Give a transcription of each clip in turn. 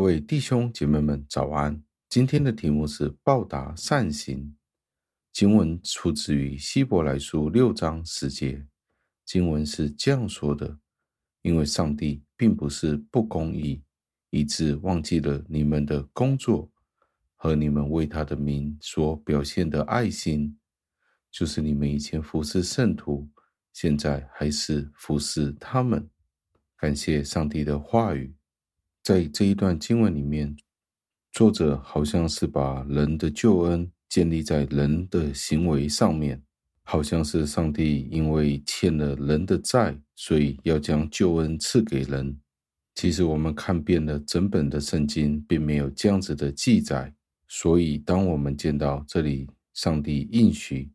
各位弟兄姐妹们，早安！今天的题目是报答善行。经文出自于希伯来书六章十节。经文是这样说的：因为上帝并不是不公义，以致忘记了你们的工作和你们为他的名所表现的爱心，就是你们以前服侍圣徒，现在还是服侍他们。感谢上帝的话语。在这一段经文里面，作者好像是把人的救恩建立在人的行为上面，好像是上帝因为欠了人的债，所以要将救恩赐给人。其实我们看遍了整本的圣经，并没有这样子的记载。所以，当我们见到这里，上帝应许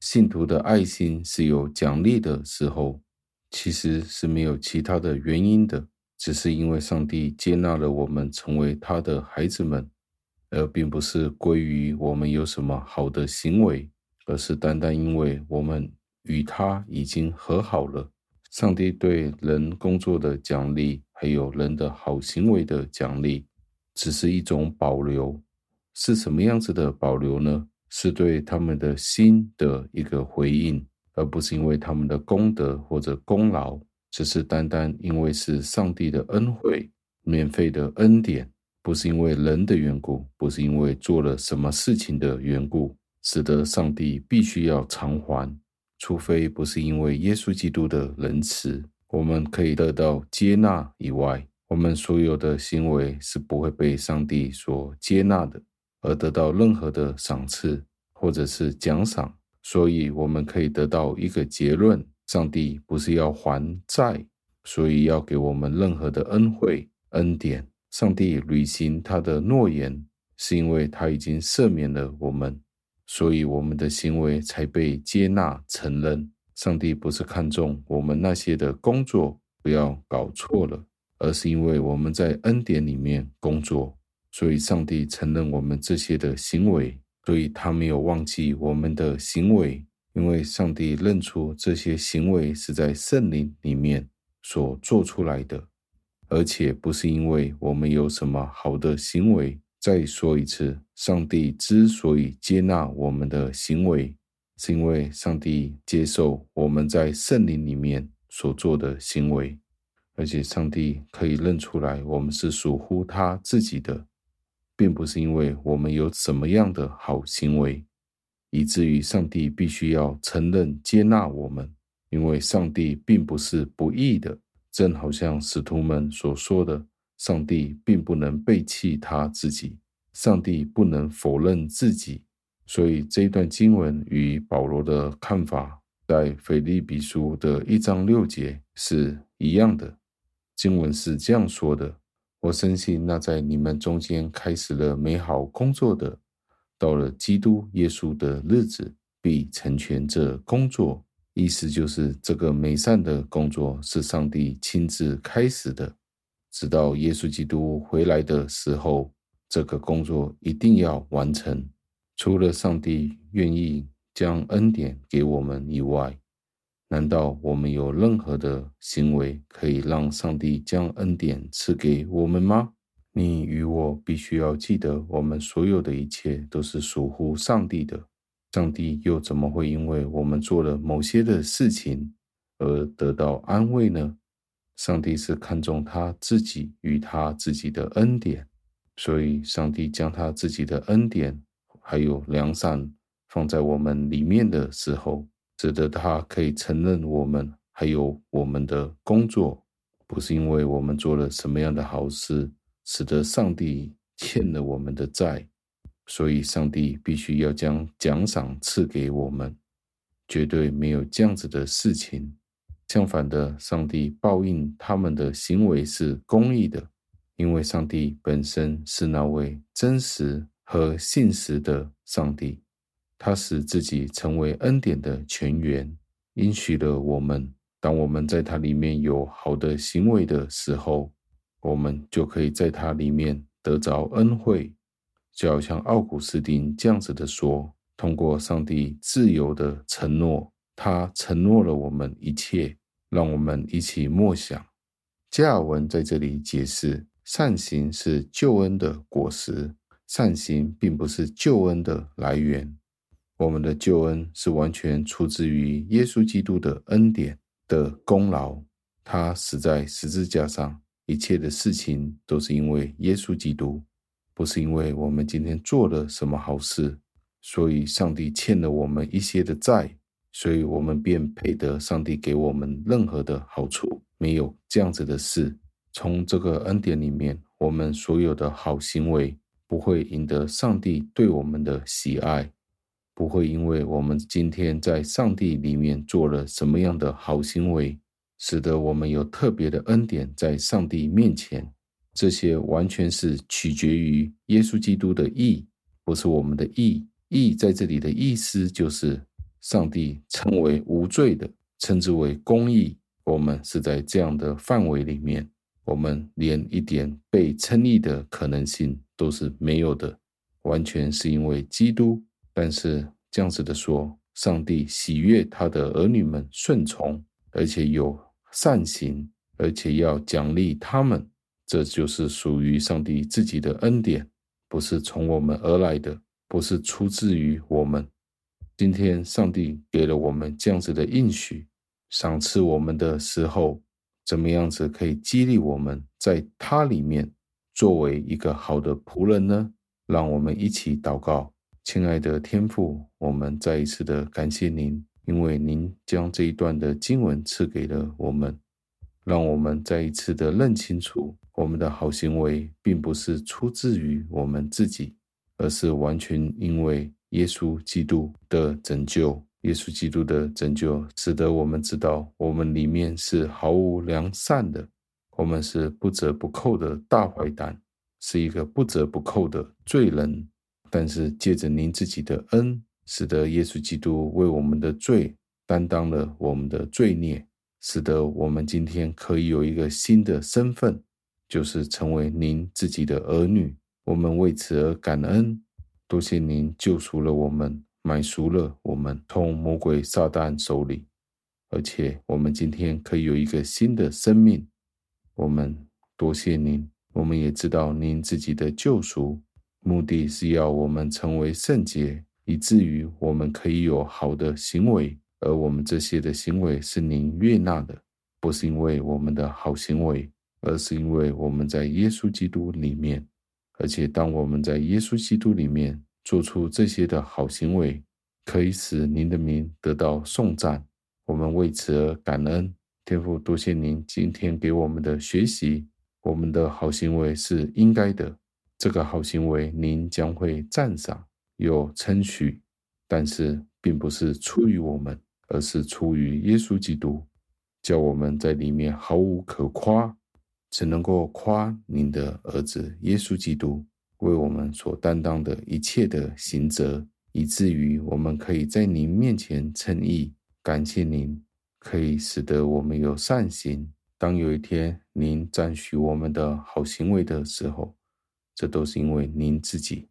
信徒的爱心是有奖励的时候，其实是没有其他的原因的。只是因为上帝接纳了我们成为他的孩子们，而并不是归于我们有什么好的行为，而是单单因为我们与他已经和好了。上帝对人工作的奖励，还有人的好行为的奖励，只是一种保留。是什么样子的保留呢？是对他们的心的一个回应，而不是因为他们的功德或者功劳。只是单单因为是上帝的恩惠，免费的恩典，不是因为人的缘故，不是因为做了什么事情的缘故，使得上帝必须要偿还。除非不是因为耶稣基督的仁慈，我们可以得到接纳以外，我们所有的行为是不会被上帝所接纳的，而得到任何的赏赐或者是奖赏。所以，我们可以得到一个结论。上帝不是要还债，所以要给我们任何的恩惠恩典。上帝履行他的诺言，是因为他已经赦免了我们，所以我们的行为才被接纳承认。上帝不是看重我们那些的工作，不要搞错了，而是因为我们在恩典里面工作，所以上帝承认我们这些的行为，所以他没有忘记我们的行为。因为上帝认出这些行为是在圣灵里面所做出来的，而且不是因为我们有什么好的行为。再说一次，上帝之所以接纳我们的行为，是因为上帝接受我们在圣灵里面所做的行为，而且上帝可以认出来我们是属乎他自己的，并不是因为我们有什么样的好行为。以至于上帝必须要承认接纳我们，因为上帝并不是不义的，正好像使徒们所说的，上帝并不能背弃他自己，上帝不能否认自己。所以这一段经文与保罗的看法，在腓立比书的一章六节是一样的。经文是这样说的：我深信那在你们中间开始了美好工作的。到了基督耶稣的日子，必成全这工作。意思就是，这个美善的工作是上帝亲自开始的，直到耶稣基督回来的时候，这个工作一定要完成。除了上帝愿意将恩典给我们以外，难道我们有任何的行为可以让上帝将恩典赐给我们吗？你与我必须要记得，我们所有的一切都是属乎上帝的。上帝又怎么会因为我们做了某些的事情而得到安慰呢？上帝是看重他自己与他自己的恩典，所以上帝将他自己的恩典还有良善放在我们里面的时候，使得他可以承认我们还有我们的工作，不是因为我们做了什么样的好事。使得上帝欠了我们的债，所以上帝必须要将奖赏赐给我们，绝对没有这样子的事情。相反的，上帝报应他们的行为是公义的，因为上帝本身是那位真实和信实的上帝，他使自己成为恩典的泉源，应许了我们，当我们在他里面有好的行为的时候。我们就可以在它里面得着恩惠，就好像奥古斯丁这样子的说：通过上帝自由的承诺，他承诺了我们一切，让我们一起默想。加尔文在这里解释，善行是救恩的果实，善行并不是救恩的来源。我们的救恩是完全出自于耶稣基督的恩典的功劳，他死在十字架上，一切的事情都是因为耶稣基督，不是因为我们今天做了什么好事，所以上帝欠了我们一些的债，所以我们便配得上帝给我们任何的好处，没有这样子的事。从这个恩典里面，我们所有的好行为不会赢得上帝对我们的喜爱，不会因为我们今天在上帝里面做了什么样的好行为，使得我们有特别的恩典在上帝面前。这些完全是取决于耶稣基督的义，不是我们的义。义在这里的意思就是上帝称为无罪的，称之为公义。我们是在这样的范围里面。我们连一点被称义的可能性都是没有的，完全是因为基督。但是这样子的说，上帝喜悦他的儿女们顺从，而且有善行，而且要奖励他们，这就是属于上帝自己的恩典，不是从我们而来的，不是出自于我们。今天上帝给了我们这样子的应许，赏赐我们的时候。怎么样子可以激励我们在他里面作为一个好的仆人呢？让我们一起祷告，亲爱的天父，我们再一次的感谢您，因为您将这一段的经文赐给了我们，让我们再一次的认清楚，我们的好行为并不是出自于我们自己，而是完全因为耶稣基督的拯救。耶稣基督的拯救，使得我们知道，我们里面是毫无良善的，我们是不折不扣的大坏蛋，是一个不折不扣的罪人。但是借着您自己的恩，使得耶稣基督为我们的罪担当了我们的罪孽，使得我们今天可以有一个新的身份，就是成为您自己的儿女。我们为此而感恩，多谢您救赎了我们。买赎了我们从魔鬼撒旦手里，而且我们今天可以有一个新的生命。我们多谢您，我们也知道您自己的救赎目的是要我们成为圣洁，以至于我们可以有好的行为。而我们这些的行为是您悦纳的，不是因为我们的好行为，而是因为我们在耶稣基督里面。而且当我们在耶稣基督里面。做出这些的好行为，可以使您的名得到颂赞。我们为此而感恩。天父，多谢您今天给我们的学习。我们的好行为是应该的，这个好行为您将会赞赏，有称许。但是，并不是出于我们，而是出于耶稣基督，叫我们在里面毫无可夸，只能够夸您的儿子耶稣基督。为我们所担当的一切的刑责，以至于我们可以在您面前称义，感谢您，可以使得我们有善行。当有一天您赞许我们的好行为的时候，这都是因为您自己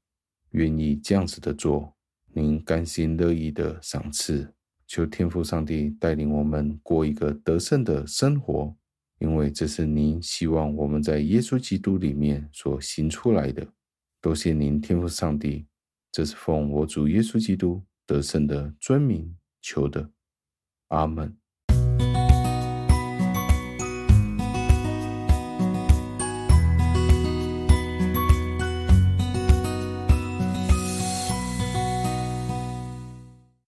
愿意这样子的做，您甘心乐意的赏赐。求天父上帝带领我们过一个得胜的生活，因为这是您希望我们在耶稣基督里面所行出来的。多谢您，天父上帝，这是奉我主耶稣基督得胜的尊名求的，阿门。